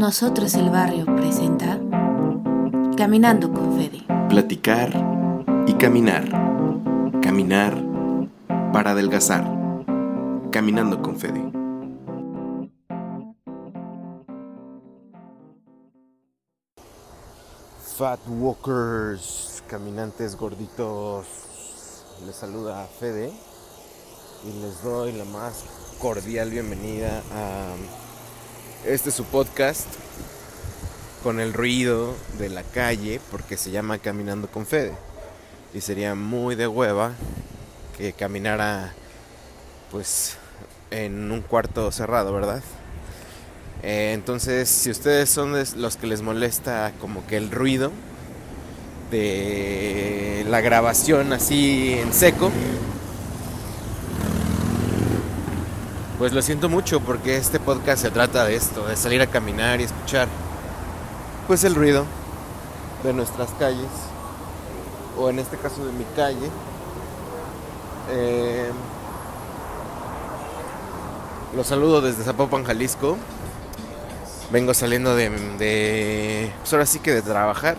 Nosotros el Barrio presenta Caminando con Fede. Platicar y caminar. Caminar para adelgazar. Caminando con Fede. Fat Walkers, caminantes gorditos, les saluda Fede y les doy la más cordial bienvenida a este su podcast con el ruido de la calle porque se llama Caminando con Fede y sería muy de hueva que caminara pues en un cuarto cerrado, ¿verdad? Eh, entonces, si ustedes son los que les molesta como que el ruido de la grabación así en seco, pues lo siento mucho porque este podcast se trata de esto, de salir a caminar y escuchar pues el ruido de nuestras calles, o en este caso de mi calle. Eh, los saludo desde Zapopan, Jalisco. Vengo saliendo de, de pues ahora sí que de trabajar.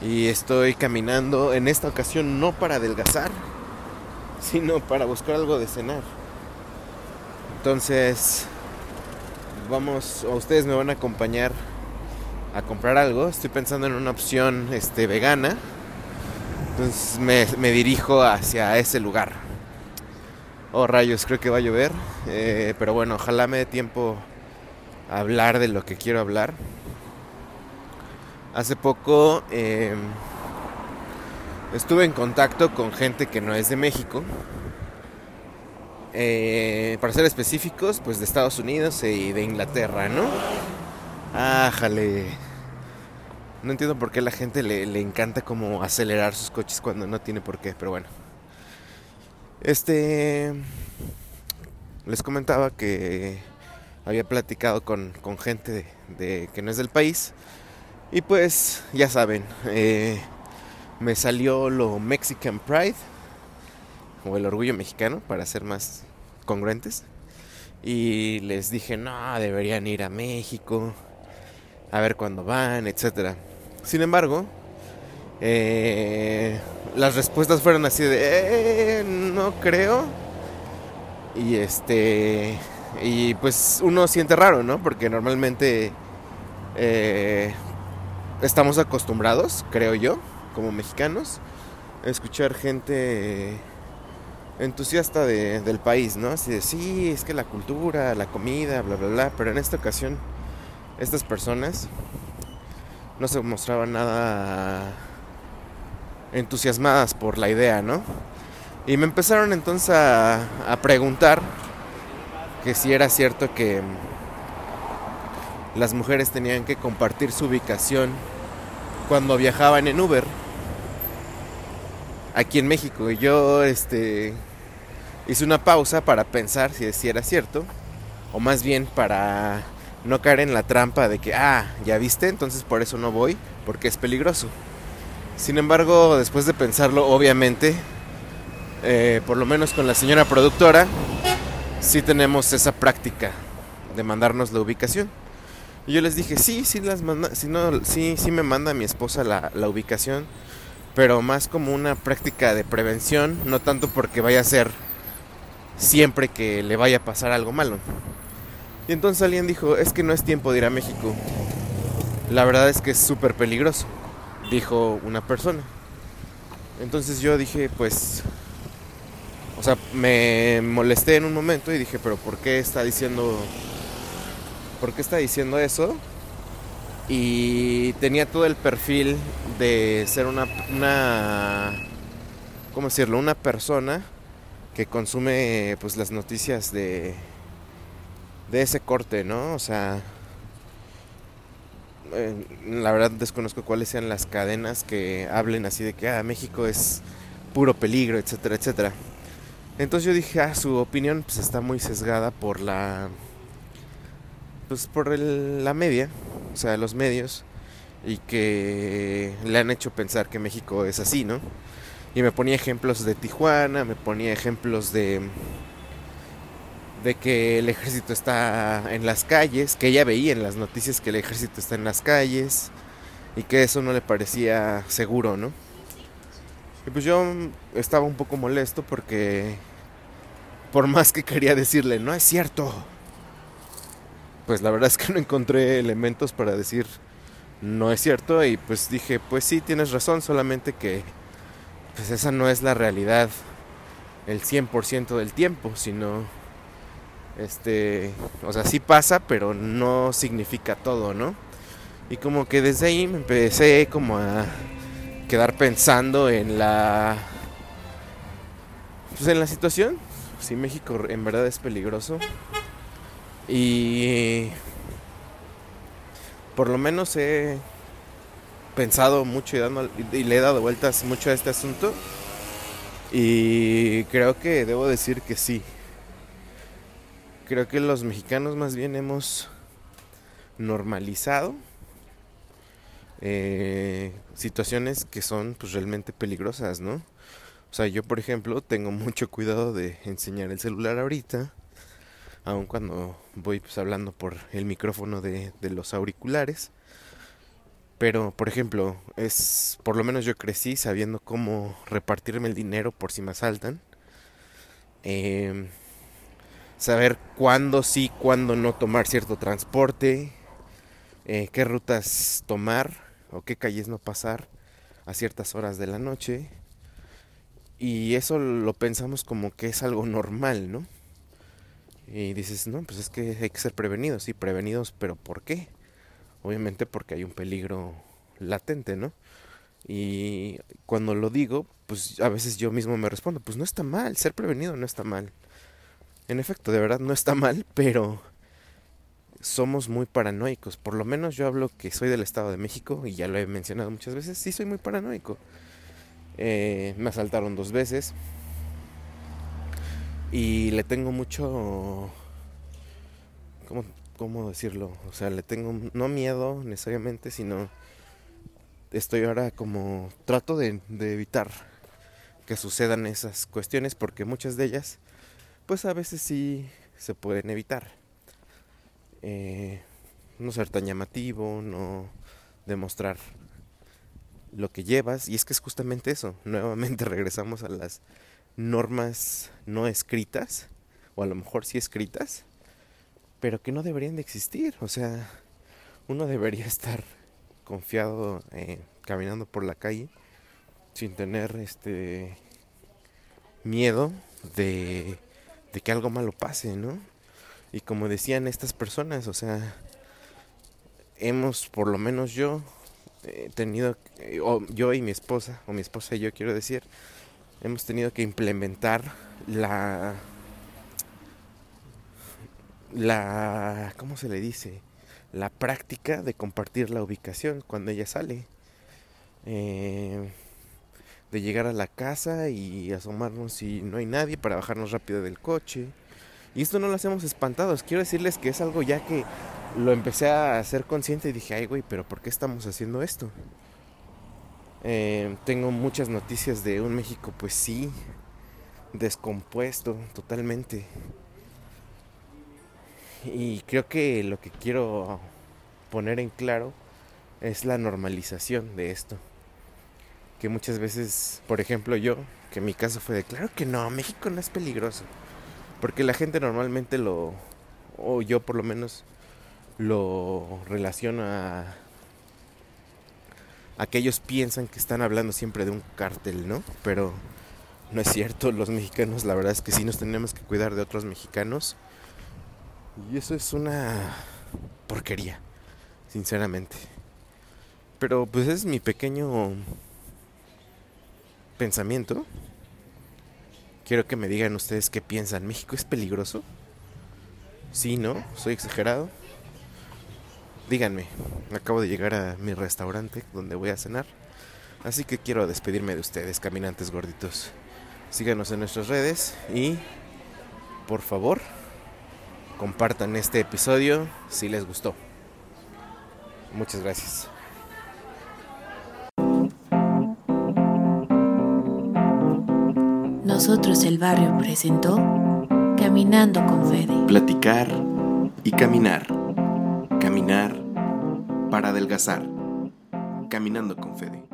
Y estoy caminando en esta ocasión no para adelgazar sino para buscar algo de cenar entonces vamos o ustedes me van a acompañar a comprar algo estoy pensando en una opción este vegana entonces me, dirijo hacia ese lugar oh rayos creo que va a llover eh, pero bueno ojalá me dé tiempo hablar de lo que quiero hablar. Hace poco em, estuve en contacto con gente que no es de México. Eh, para ser específicos, pues de Estados Unidos y de Inglaterra, ¿no? Ájale. No entiendo por qué a la gente le, le encanta como acelerar sus coches cuando no tiene por qué, pero bueno. Este. Les comentaba que había platicado con, gente de, que no es del país. Y pues ya saben, eh, me salió lo Mexican Pride, o el orgullo mexicano, para ser más congruentes. Y les dije, no, deberían ir a México, a ver cuándo van, etc. Sin embargo, eh, las respuestas fueron así de, eh, no creo. Y este, y pues uno siente raro, ¿no? Porque normalmente eh, estamos acostumbrados, creo yo, como mexicanos, a escuchar gente entusiasta del país, ¿no? Así de, sí, es que la cultura, la comida, bla, bla, bla. Pero en esta ocasión, estas personas no se mostraban nada entusiasmadas por la idea, ¿no? Y me empezaron entonces a, a preguntar que si era cierto que las mujeres tenían que compartir su ubicación cuando viajaban en Uber aquí en México. Yo este hice una pausa para pensar si, si era cierto o más bien para no caer en la trampa de que, ah, ya viste, entonces por eso no voy, porque es peligroso. Sin embargo, después de pensarlo, obviamente, eh, por lo menos con la señora productora, sí tenemos esa práctica de mandarnos la ubicación. Y yo les dije, sí, sí las manda, sí, sí me manda mi esposa la, ubicación, pero más como una práctica de prevención, no tanto porque vaya a ser siempre que le vaya a pasar algo malo. Y entonces alguien dijo, es que no es tiempo de ir a México. La verdad es que es súper peligroso, dijo una persona. Entonces yo dije, pues o sea, me molesté en un momento y dije, pero ¿por qué está diciendo... ¿Por qué está diciendo eso? Y tenía todo el perfil de ser una... una ¿Cómo decirlo? Una persona que consume pues las noticias de... De ese corte, ¿no? O sea... Eh, la verdad desconozco cuáles sean las cadenas que hablen así de que ah, México es puro peligro, etcétera, etcétera. Entonces yo dije, ah, su opinión pues está muy sesgada por la pues por la media, o sea, los medios y que le han hecho pensar que México es así, ¿no? Y me ponía ejemplos de Tijuana, me ponía ejemplos de de que el ejército está en las calles, que ella veía en las noticias que el ejército está en las calles y que eso no le parecía seguro, ¿no? Y pues yo estaba un poco molesto porque por más que quería decirle, no es cierto, pues la verdad es que no encontré elementos para decir no es cierto y pues dije, pues sí, tienes razón, solamente que pues esa no es la realidad el 100% del tiempo, sino este, o sea, sí pasa, pero no significa todo, ¿no? Y como que desde ahí me empecé como a quedar pensando en la pues en la situación, si México en verdad es peligroso y por lo menos he pensado mucho y, le he dado vueltas mucho a este asunto y creo que debo decir que sí. Creo que los mexicanos más bien hemos normalizado eh, situaciones que son pues realmente peligrosas, ¿no? O sea, yo por ejemplo tengo mucho cuidado de enseñar el celular ahorita, aun cuando voy pues hablando por el micrófono de, los auriculares. Pero, por ejemplo, es por lo menos yo crecí sabiendo cómo repartirme el dinero por si me asaltan. Em, saber cuándo sí, cuándo no tomar cierto transporte, eh, qué rutas tomar o qué calles no pasar a ciertas horas de la noche. Y eso lo pensamos como que es algo normal, ¿no? Y dices, no, pues es que hay que ser prevenidos, sí, prevenidos, pero ¿por qué? Obviamente porque hay un peligro latente, ¿no? Y cuando lo digo, pues a veces yo mismo me respondo, pues no está mal, ser prevenido no está mal. En efecto, de verdad no está mal, pero somos muy paranoicos. Por lo menos yo hablo que soy del Estado de México y ya lo he mencionado muchas veces, sí soy muy paranoico. Eh, me asaltaron dos veces y le tengo mucho... ¿Cómo ¿cómo decirlo? O sea, le tengo no miedo necesariamente, sino estoy ahora como trato de, evitar que sucedan esas cuestiones porque muchas de ellas, pues a veces sí se pueden evitar. Eh, no ser tan llamativo, no demostrar lo que llevas. Y es que es justamente eso. Nuevamente regresamos a las normas no escritas, o a lo mejor sí escritas, pero que no deberían de existir. O sea, uno debería estar confiado eh, caminando por la calle sin tener este miedo de, de que algo malo pase, ¿no? Y como decían estas personas, o sea, hemos, por lo menos yo, eh, tenido, eh, o yo y mi esposa, o mi esposa y yo quiero decir, hemos tenido que implementar la la, ¿cómo se le dice? La práctica de compartir la ubicación cuando ella sale. Eh, de llegar a la casa y asomarnos si no hay nadie para bajarnos rápido del coche. Y esto no lo hacemos espantados. Quiero decirles que es algo ya que lo empecé a hacer consciente y dije, ay güey, pero ¿por qué estamos haciendo esto? Eh, tengo muchas noticias de un México, pues sí, descompuesto totalmente. Y creo que lo que quiero poner en claro es la normalización de esto. Que muchas veces, por ejemplo yo, que mi caso fue de, claro que no, México no es peligroso. Porque la gente normalmente lo, o yo por lo menos, lo relaciona a, que ellos piensan que están hablando siempre de un cártel, ¿no? Pero no es cierto, los mexicanos la verdad es que sí nos tenemos que cuidar de otros mexicanos y eso es una porquería, sinceramente. Pero pues es mi pequeño pensamiento. Quiero que me digan ustedes qué piensan. ¿México es peligroso? Sí, ¿no? ¿Soy exagerado? Díganme, acabo de llegar a mi restaurante donde voy a cenar. Así que quiero despedirme de ustedes, caminantes gorditos. Síganos en nuestras redes y, por favor, compartan este episodio si les gustó. Muchas gracias. Nosotros el barrio presentó Caminando con Fede. Platicar y caminar. Caminar para adelgazar. Caminando con Fede.